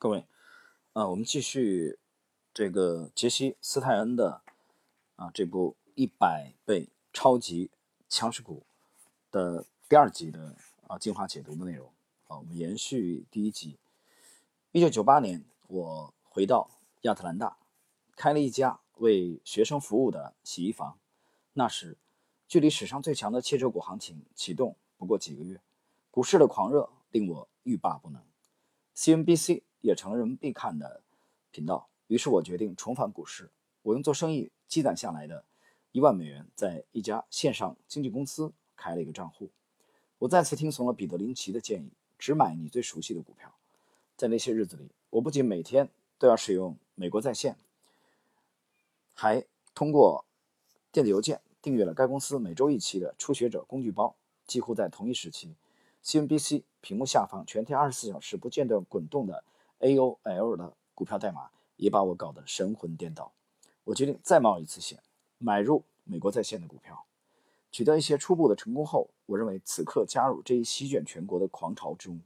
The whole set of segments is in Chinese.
各位，啊，我们继续这个杰西·斯泰恩的啊这部《一百倍超级强势股》的第二集的啊精华解读的内容啊，我们延续第一集。一九九八年，我回到亚特兰大，开了一家为学生服务的洗衣房。那时，距离史上最强的汽车股行情启动不过几个月，股市的狂热令我欲罢不能。CNBC。也成了人们必看的频道。于是我决定重返股市。我用做生意积攒下来的一万美元，在一家线上经纪公司开了一个账户。我再次听从了彼得林奇的建议，只买你最熟悉的股票。在那些日子里，我不仅每天都要使用美国在线，还通过电子邮件订阅了该公司每周一期的初学者工具包。几乎在同一时期，CNBC 屏幕下方全天二十四小时不间断滚动的。AOL 的股票代码也把我搞得神魂颠倒。我决定再冒一次险，买入美国在线的股票。取得一些初步的成功后，我认为此刻加入这一席卷全国的狂潮之中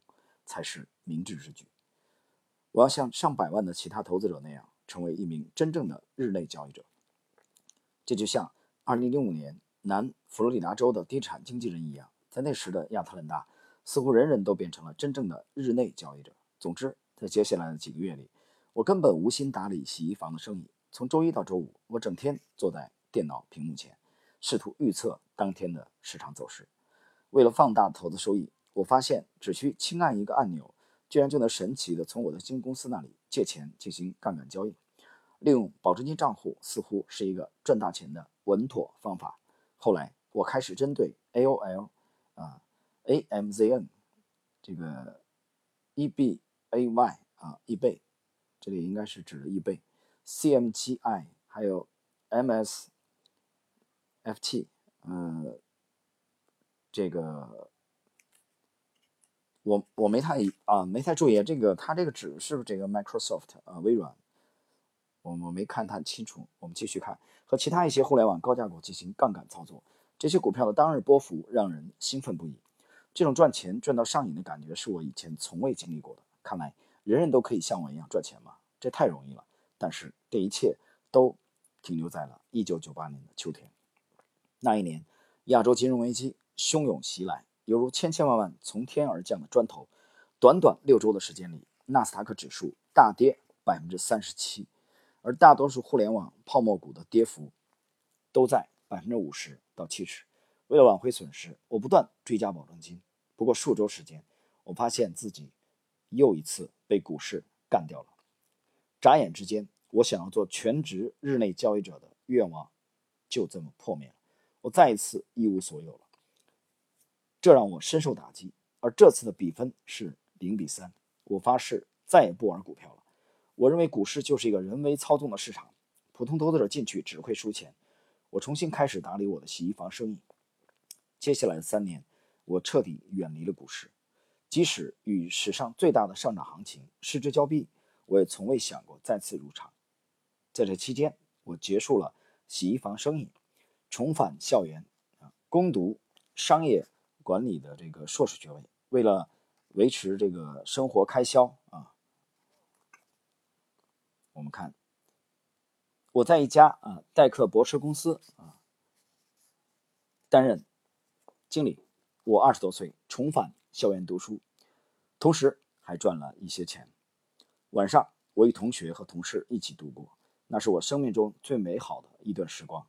才是明智之举。我要像上百万的其他投资者那样，成为一名真正的日内交易者。这就像2005年南佛罗里达州的地产经纪人一样，在那时的亚特兰大，似乎人人都变成了真正的日内交易者。总之。在接下来的几个月里，我根本无心打理洗衣房的生意。从周一到周五，我整天坐在电脑屏幕前，试图预测当天的市场走势。为了放大投资收益，我发现只需轻按一个按钮，居然就能神奇地从我的新公司那里借钱进行杠杆交易。利用保证金账户似乎是一个赚大钱的稳妥方法。后来，我开始针对 AOL 啊、AMZN 这个 EB。A Y 啊，易贝，这里应该是指的易贝，C M G I 还有 M S F T，嗯，这个我我没太啊没太注意这个它这个指是不是这个 Microsoft 啊微软，我我没看太清楚。我们继续看，和其他一些互联网高价股进行杠杆操作，这些股票的当日波幅让人兴奋不已。这种赚钱赚到上瘾的感觉是我以前从未经历过的。看来人人都可以像我一样赚钱吗？这太容易了。但是这一切都停留在了1998年的秋天。那一年，亚洲金融危机汹涌袭来，犹如千千万万从天而降的砖头。短短六周的时间里，纳斯达克指数大跌百分之三十七，而大多数互联网泡沫股的跌幅都在百分之五十到七十。为了挽回损失，我不断追加保证金。不过数周时间，我发现自己。又一次被股市干掉了。眨眼之间，我想要做全职日内交易者的愿望就这么破灭了。我再一次一无所有了，这让我深受打击。而这次的比分是零比三。我发誓再也不玩股票了。我认为股市就是一个人为操纵的市场，普通投资者进去只会输钱。我重新开始打理我的洗衣房生意。接下来的三年，我彻底远离了股市。即使与史上最大的上涨行情失之交臂，我也从未想过再次入场。在这期间，我结束了洗衣房生意，重返校园，啊，攻读商业管理的这个硕士学位。为了维持这个生活开销啊，我们看，我在一家啊代客博士公司啊担任经理。我二十多岁，重返。校园读书，同时还赚了一些钱。晚上，我与同学和同事一起度过，那是我生命中最美好的一段时光。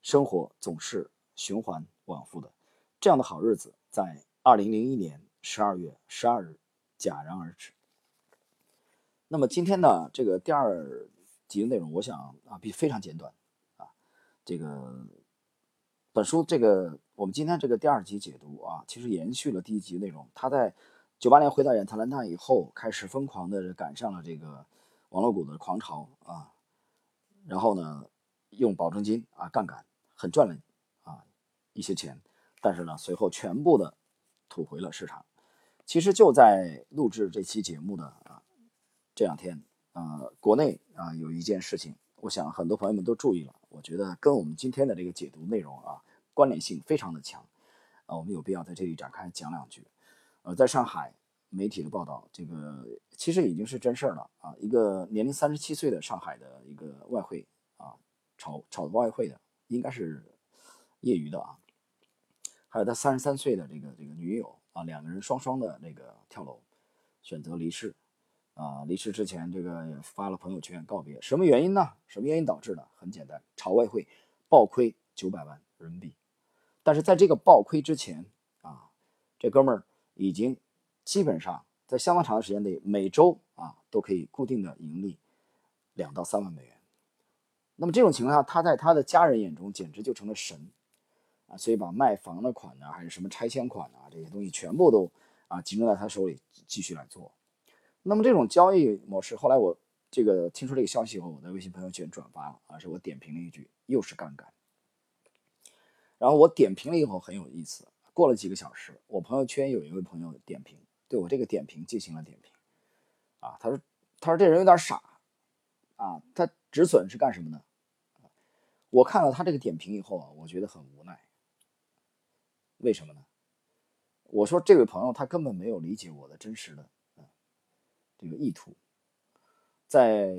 生活总是循环往复的，这样的好日子在二零零一年十二月十二日戛然而止。那么今天呢，这个第二集的内容，我想啊，比非常简短啊，这个。本书这个，我们今天这个第二集解读啊，其实延续了第一集内容。他在九八年回到亚特兰大以后，开始疯狂的赶上了这个网络股的狂潮啊，然后呢，用保证金啊杠杆，很赚了啊一些钱，但是呢，随后全部的吐回了市场。其实就在录制这期节目的啊这两天啊，国内啊有一件事情，我想很多朋友们都注意了，我觉得跟我们今天的这个解读内容啊。关联性非常的强，啊，我们有必要在这里展开讲两句。呃，在上海，媒体的报道，这个其实已经是真事儿了啊！一个年龄三十七岁的上海的一个外汇啊，炒炒外汇的，应该是业余的啊。还有他三十三岁的这个这个女友啊，两个人双双的那个跳楼，选择离世啊。离世之前，这个发了朋友圈告别。什么原因呢？什么原因导致的？很简单，炒外汇暴亏九百万人民币。但是在这个暴亏之前啊，这哥们儿已经基本上在相当长的时间内，每周啊都可以固定的盈利两到三万美元。那么这种情况下，他在他的家人眼中简直就成了神。啊，所以把卖房的款呢，还是什么拆迁款啊，这些东西全部都啊集中在他手里继续来做。那么这种交易模式，后来我这个听说这个消息以后，我在微信朋友圈转发了，而，是我点评了一句，又是杠杆。然后我点评了以后很有意思，过了几个小时，我朋友圈有一位朋友点评，对我这个点评进行了点评，啊，他说他说这人有点傻，啊，他止损是干什么呢？我看了他这个点评以后啊，我觉得很无奈。为什么呢？我说这位朋友他根本没有理解我的真实的这个意图。在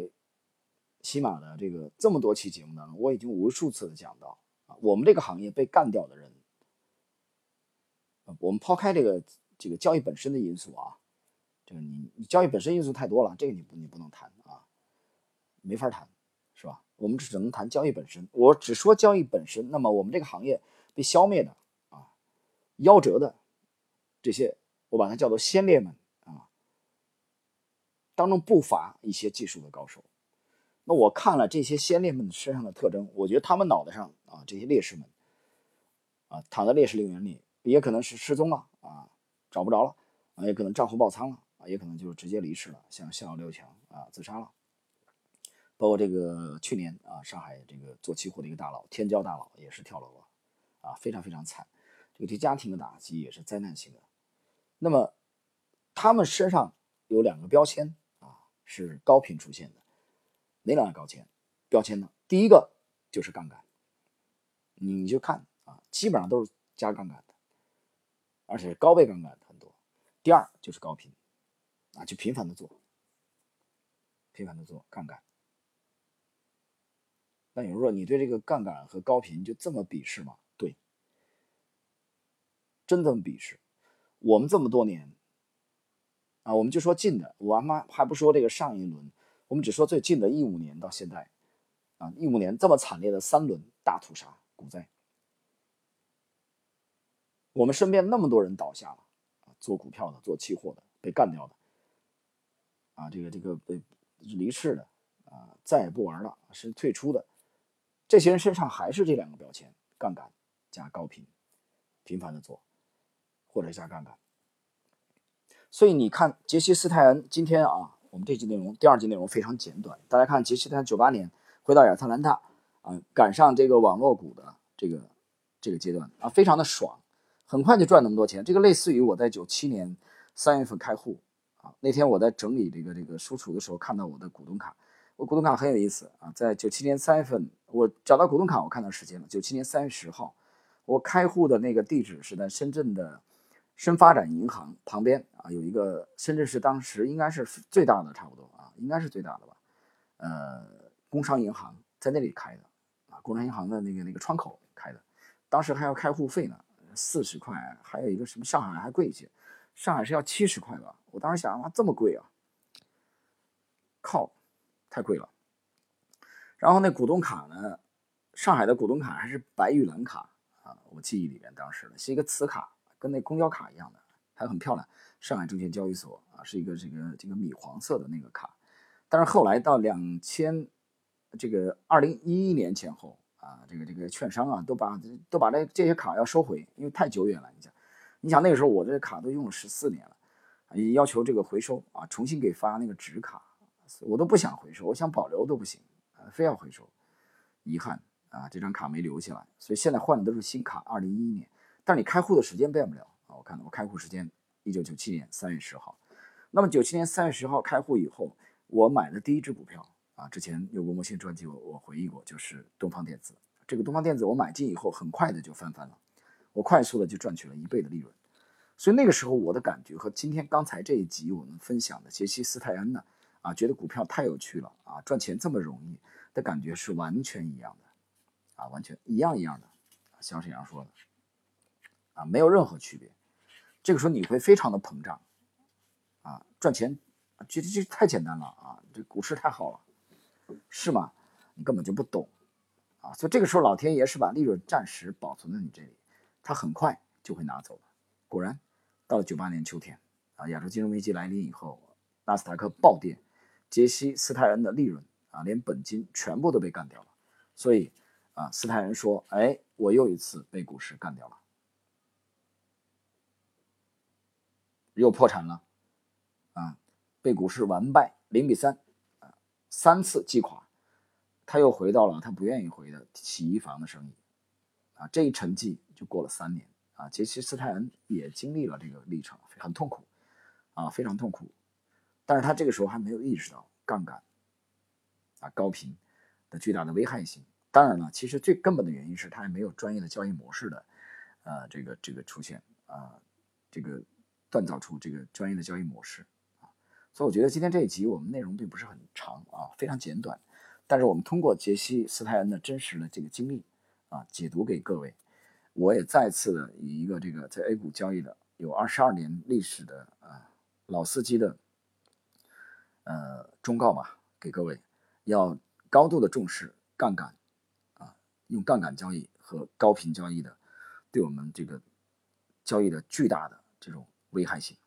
喜马的这个这么多期节目当中，我已经无数次的讲到啊，我们这个行业被干掉的人，我们抛开这个这个交易本身的因素啊，这个你你交易本身因素太多了，这个你不你不能谈啊，没法谈，是吧？我们只能谈交易本身。我只说交易本身，那么我们这个行业被消灭的啊。夭折的这些，我把它叫做先烈们，当中不乏一些技术的高手。那我看了这些先烈们身上的特征，我觉得他们脑袋上啊，这些烈士们啊，躺在烈士陵园里，也可能是失踪了啊，找不着了啊，也可能账户爆仓了啊，也可能就是直接离世了，像像刘强啊，自杀了。包括这个去年啊，上海这个做期货的一个大佬，天骄大佬也是跳楼了啊，非常非常惨。这个对家庭的打击也是灾难性的。那么，他们身上有两个标签，是高频出现的。哪两个标签？标签呢？第一个就是杠杆，你就看啊，基本上都是加杠杆的，而且是高倍杠杆的很多。第二就是高频啊，就频繁的做，频繁的做杠杆。那有人说，你对这个杠杆和高频就这么鄙视吗？对真这么鄙视？我们这么多年啊，我们就说近的，我妈还不说这个上一轮，我们只说最近的一五年到现在啊，一五年这么惨烈的三轮大屠杀股灾，我们身边那么多人倒下了啊，做股票的、做期货的被干掉的啊，这个这个被离世的啊，再也不玩了是退出的，这些人身上还是这两个标签：杠杆加高频，频繁的做。或者加杠杆，所以你看杰西·斯泰恩今天啊，我们这期内容第二集内容非常简短。大家看杰西，斯泰恩九八年回到亚特兰大啊，赶上这个网络股的这个这个阶段啊，非常的爽，很快就赚那么多钱。这个类似于我在九七年三月份开户啊，那天我在整理这个这个书橱的时候，看到我的股东卡，我股东卡很有意思啊，在九七年三月份我找到股东卡，我看到时间了，九七年三月十号，我开户的那个地址是在深圳的。深发展银行旁边啊，有一个深圳市当时应该是最大的，差不多啊，应该是最大的吧。呃，工商银行在那里开的啊，工商银行的那个那个窗口开的，当时还要开户费呢，四十块，还有一个什么上海还贵一些，上海是要七十块吧。我当时想，哇，这么贵啊，靠，太贵了。然后那股东卡呢，上海的股东卡还是白玉兰卡啊，我记忆里面当时的是一个磁卡。跟那公交卡一样的，还很漂亮。上海证券交易所啊，是一个这个这个米黄色的那个卡。但是后来到两千这个二零一一年前后啊，这个这个券商啊都把都把这这些卡要收回，因为太久远了。你想，你想那个时候我这卡都用了十四年了，也要求这个回收啊，重新给发那个纸卡，我都不想回收，我想保留都不行啊，非要回收。遗憾啊，这张卡没留下来，所以现在换的都是新卡。二零一一年。但你开户的时间变不了啊！我看我开户时间一九九七年三月十号，那么九七年三月十号开户以后，我买的第一只股票啊，之前有过模型专辑我我回忆过，就是东方电子。这个东方电子我买进以后，很快的就翻番了，我快速的就赚取了一倍的利润。所以那个时候我的感觉和今天刚才这一集我们分享的杰西·斯泰恩呢，啊，觉得股票太有趣了啊，赚钱这么容易的感觉是完全一样的，啊，完全一样一样的，小沈阳说的，啊，没有任何区别。这个时候你会非常的膨胀，啊，赚钱这这太简单了啊，这股市太好了，是吗？你根本就不懂，啊，所以这个时候老天爷是把利润暂时保存在你这里，他很快就会拿走。果然。到了九八年秋天，啊，亚洲金融危机来临以后，纳斯达克暴跌，杰西·斯泰恩的利润啊，连本金全部都被干掉了。所以啊，斯泰恩说：“哎，我又一次被股市干掉了，又破产了，啊，被股市完败零比三，啊，三次击垮，他又回到了他不愿意回的洗衣房的生意，啊，这一沉寂就过了三年。”啊，杰西·斯泰恩也经历了这个历程，很痛苦，啊，非常痛苦。但是他这个时候还没有意识到杠杆，啊，高频的巨大的危害性。当然了，其实最根本的原因是他还没有专业的交易模式的，呃，这个这个出现啊，这个锻造出这个专业的交易模式啊。所以我觉得今天这一集我们内容并不是很长啊，非常简短。但是我们通过杰西·斯泰恩的真实的这个经历啊，解读给各位。我也再次的以一个这个在 A 股交易的有二十二年历史的啊老司机的呃忠告吧，给各位要高度的重视杠杆啊，用杠杆交易和高频交易的对我们这个交易的巨大的这种危害性。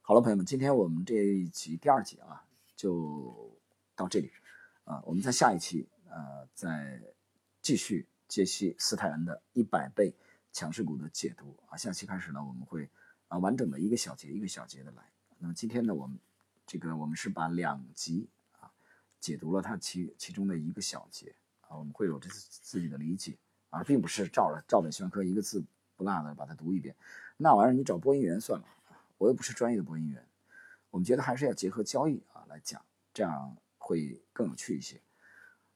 好了，朋友们，今天我们这一集第二集啊就到这里啊，我们在下一期呃再继续。解析·斯泰恩的一百倍强势股的解读啊，下期开始呢，我们会啊完整的一个小节一个小节的来。那么今天呢，我们这个我们是把两集啊解读了它其其中的一个小节啊，我们会有这自己的理解啊，并不是照着照本宣科一个字不落的把它读一遍。那玩意儿你找播音员算了，我又不是专业的播音员。我们觉得还是要结合交易啊来讲，这样会更有趣一些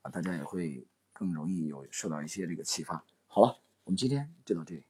啊，大家也会。更容易有受到一些这个启发。好了，我们今天就到这里。